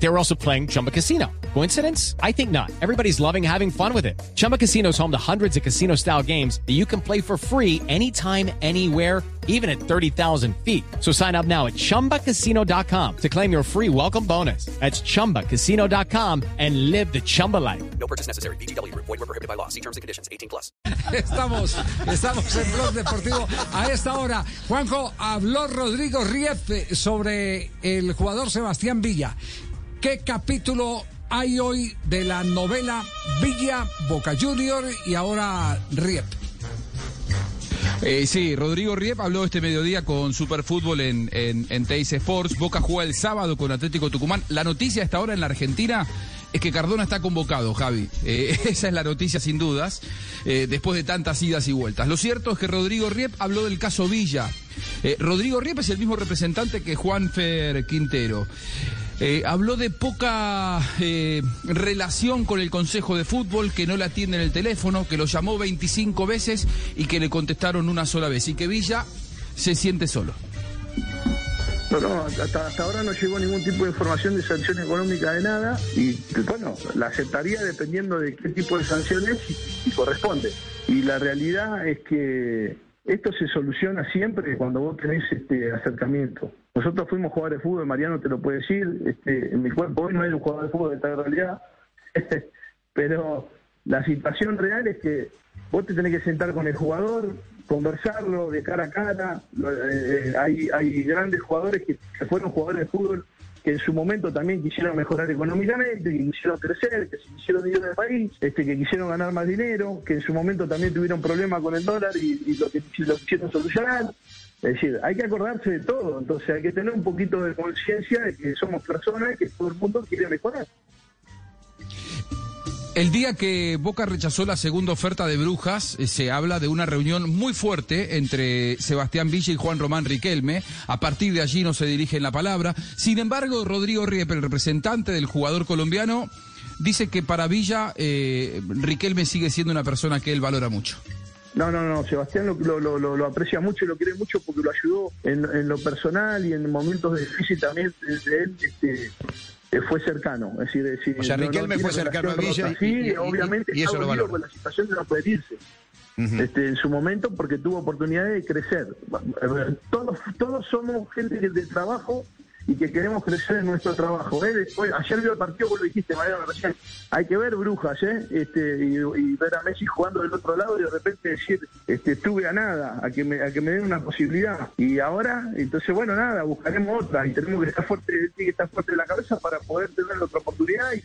They were also playing Chumba Casino. Coincidence? I think not. Everybody's loving having fun with it. Chumba Casino is home to hundreds of casino style games that you can play for free anytime, anywhere, even at 30,000 feet. So sign up now at chumbacasino.com to claim your free welcome bonus. That's chumbacasino.com and live the Chumba life. No purchase necessary. BGW. Void were prohibited by law. See terms and conditions. 18 plus. Estamos, estamos en Blog Deportivo. A esta hora, Juanjo, habló Rodrigo Rief sobre el jugador Sebastián Villa. ¿Qué capítulo hay hoy de la novela Villa, Boca Junior y ahora Rief? Eh, sí, Rodrigo Riep habló este mediodía con Superfútbol en, en, en Teis Sports. Boca juega el sábado con Atlético Tucumán. La noticia hasta ahora en la Argentina es que Cardona está convocado, Javi. Eh, esa es la noticia sin dudas, eh, después de tantas idas y vueltas. Lo cierto es que Rodrigo Riep habló del caso Villa. Rodrigo Riep es el mismo representante que Juanfer Quintero. Eh, habló de poca eh, relación con el Consejo de Fútbol, que no le atienden el teléfono, que lo llamó 25 veces y que le contestaron una sola vez. Y que Villa se siente solo. No, no, hasta, hasta ahora no llegó ningún tipo de información de sanción económica de nada y bueno, la aceptaría dependiendo de qué tipo de sanciones y, y corresponde. Y la realidad es que esto se soluciona siempre cuando vos tenés este acercamiento. Nosotros fuimos jugadores de fútbol, Mariano te lo puede decir, este, en mi cuerpo hoy no hay un jugador de fútbol de esta realidad, pero la situación real es que vos te tenés que sentar con el jugador, conversarlo de cara a cara. Eh, hay, hay grandes jugadores que, que fueron jugadores de fútbol que en su momento también quisieron mejorar económicamente, que quisieron crecer, que se quisieron ir del país, este, que quisieron ganar más dinero, que en su momento también tuvieron problemas con el dólar y, lo, que, lo quisieron solucionar. Es decir, hay que acordarse de todo, entonces hay que tener un poquito de conciencia de que somos personas y que todo el mundo quiere mejorar. El día que Boca rechazó la segunda oferta de Brujas, eh, se habla de una reunión muy fuerte entre Sebastián Villa y Juan Román Riquelme. A partir de allí no se dirigen la palabra. Sin embargo, Rodrigo Riep, el representante del jugador colombiano, dice que para Villa eh, Riquelme sigue siendo una persona que él valora mucho. No, no, no, Sebastián lo, lo, lo, aprecia mucho y lo quiere mucho porque lo ayudó en, lo personal y en momentos difíciles también de él. Este, fue cercano, es decir, es decir O sea, Riquelme fue cercano a Villa y- sí, y- obviamente y eso está lo con la situación de no poder irse. este, en su momento porque tuvo oportunidad de crecer. Todos, todos somos gente que- de trabajo y que queremos crecer en nuestro trabajo. ¿eh? Después, ayer vio el partido, vos lo dijiste, Mariano, recién. Hay que ver brujas, ¿eh? Este, y, ver a Messi jugando del otro lado y de repente decir, este, estuve a nada, a que me, a que me den una posibilidad. Y ahora, entonces, bueno, nada, buscaremos otra y tenemos que estar fuerte, que estar fuerte de la cabeza para poder tener otra oportunidad y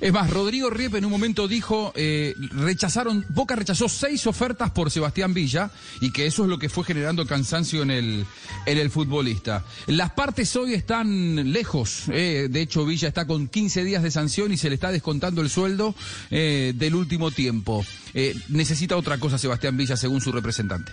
Es más, Rodrigo Riep en un momento dijo, eh, rechazaron, Boca rechazó seis ofertas por Sebastián Villa y que eso es lo que fue generando cansancio en el, en el futbolista. Las partes hoy están lejos, eh, de hecho Villa está con 15 días de sanción y se le está descontando el sueldo eh, del último tiempo. Eh, necesita otra cosa Sebastián Villa según su representante.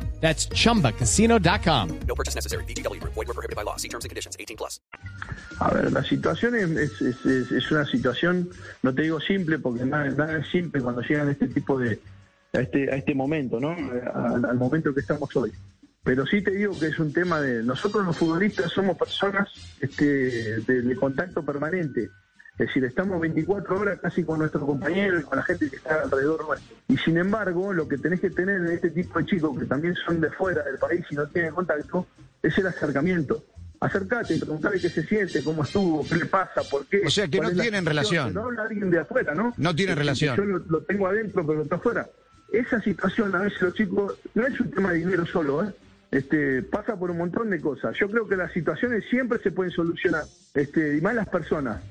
That's chumbacasino.com. No purchase necessary. BGW. Void were prohibited by law. See terms and conditions. 18 plus. A ver, la situación es, es, es- es- es una situación, no te digo simple, porque nada, nada es simple cuando llegan a este tipo de, a este, a este momento, ¿no? Al, al momento que estamos hoy. Pero sí te digo que es un tema de, nosotros los futbolistas somos personas este, de, de contacto permanente. Es decir, estamos 24 horas casi con nuestros compañeros y con la gente que está alrededor nuestro. Y sin embargo, lo que tenés que tener en este tipo de chicos, que también son de fuera del país y no tienen contacto, es el acercamiento. Acercate, preguntale qué se siente, cómo estuvo, qué le pasa, por qué. O sea, que no tienen relación. No habla alguien de afuera, ¿no? No tienen relación. Yo lo, lo tengo adentro, pero está afuera. Esa situación, a veces los chicos, no es un tema de dinero solo, ¿eh? Este, pasa por un montón de cosas. Yo creo que las situaciones siempre se pueden solucionar, este, y más las personas.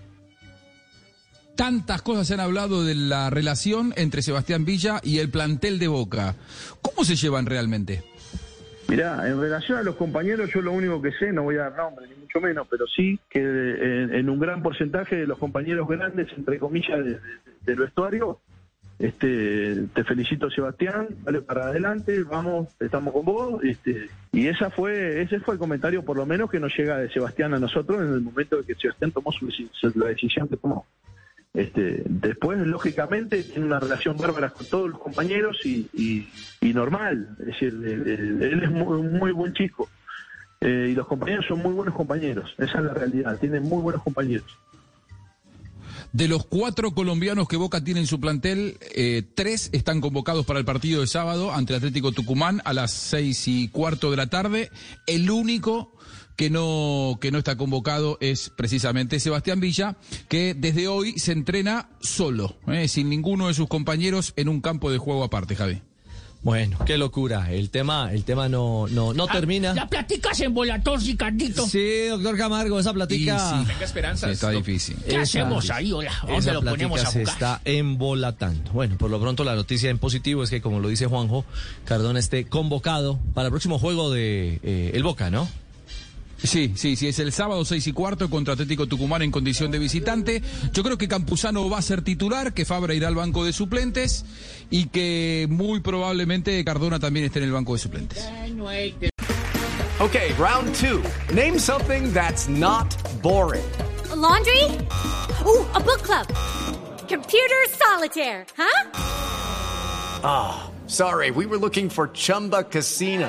Tantas cosas se han hablado de la relación entre Sebastián Villa y el plantel de Boca. ¿Cómo se llevan realmente? Mirá, en relación a los compañeros, yo lo único que sé, no voy a dar nombre, ni mucho menos, pero sí que en, en un gran porcentaje de los compañeros grandes, entre comillas, de- de- del vestuario, este, te felicito Sebastián, dale para adelante, vamos, estamos con vos, este, y esa fue, ese fue el comentario por lo menos que nos llega de Sebastián a nosotros en el momento de que Sebastián tomó su, la decisión que tomó. Este, después, lógicamente, tiene una relación bárbara con todos los compañeros y, normal. Es decir, él, es muy, muy buen chico. Eh, y los compañeros son muy buenos compañeros. Esa es la realidad. Tienen muy buenos compañeros. De los cuatro colombianos que Boca tiene en su plantel, eh, tres están convocados para el partido de sábado ante Atlético Tucumán a las seis y cuarto de la tarde. El único que no, que no está convocado es precisamente Sebastián Villa, que desde hoy se entrena solo, eh, sin ninguno de sus compañeros en un campo de juego aparte, Javi. Bueno, qué locura. El tema, el tema no, no, no termina. La platica se embolató, Ricardito. Sí, doctor Camargo, esa platica. Y sí, sí, está difícil. ¿Qué Esa- hacemos ahí, hola? ¿A ¿Dónde Esa lo ponemos plática a se buscar? está embolatando. Bueno, por lo pronto la noticia en positivo es que, como lo dice Juanjo, Cardona esté convocado para el próximo juego de eh, el Boca, ¿no? Sí, sí, sí, es el sábado seis y cuarto contra Atlético Tucumán en condición de visitante. Yo creo que Campuzano va a ser titular, que Fabra irá al banco de suplentes y que muy probablemente Cardona también esté en el banco de suplentes. Okay, round two. Name something that's not boring. A laundry? Ooh, a book club. Computer solitaire, huh? Sorry, we were looking for Chumba Casino.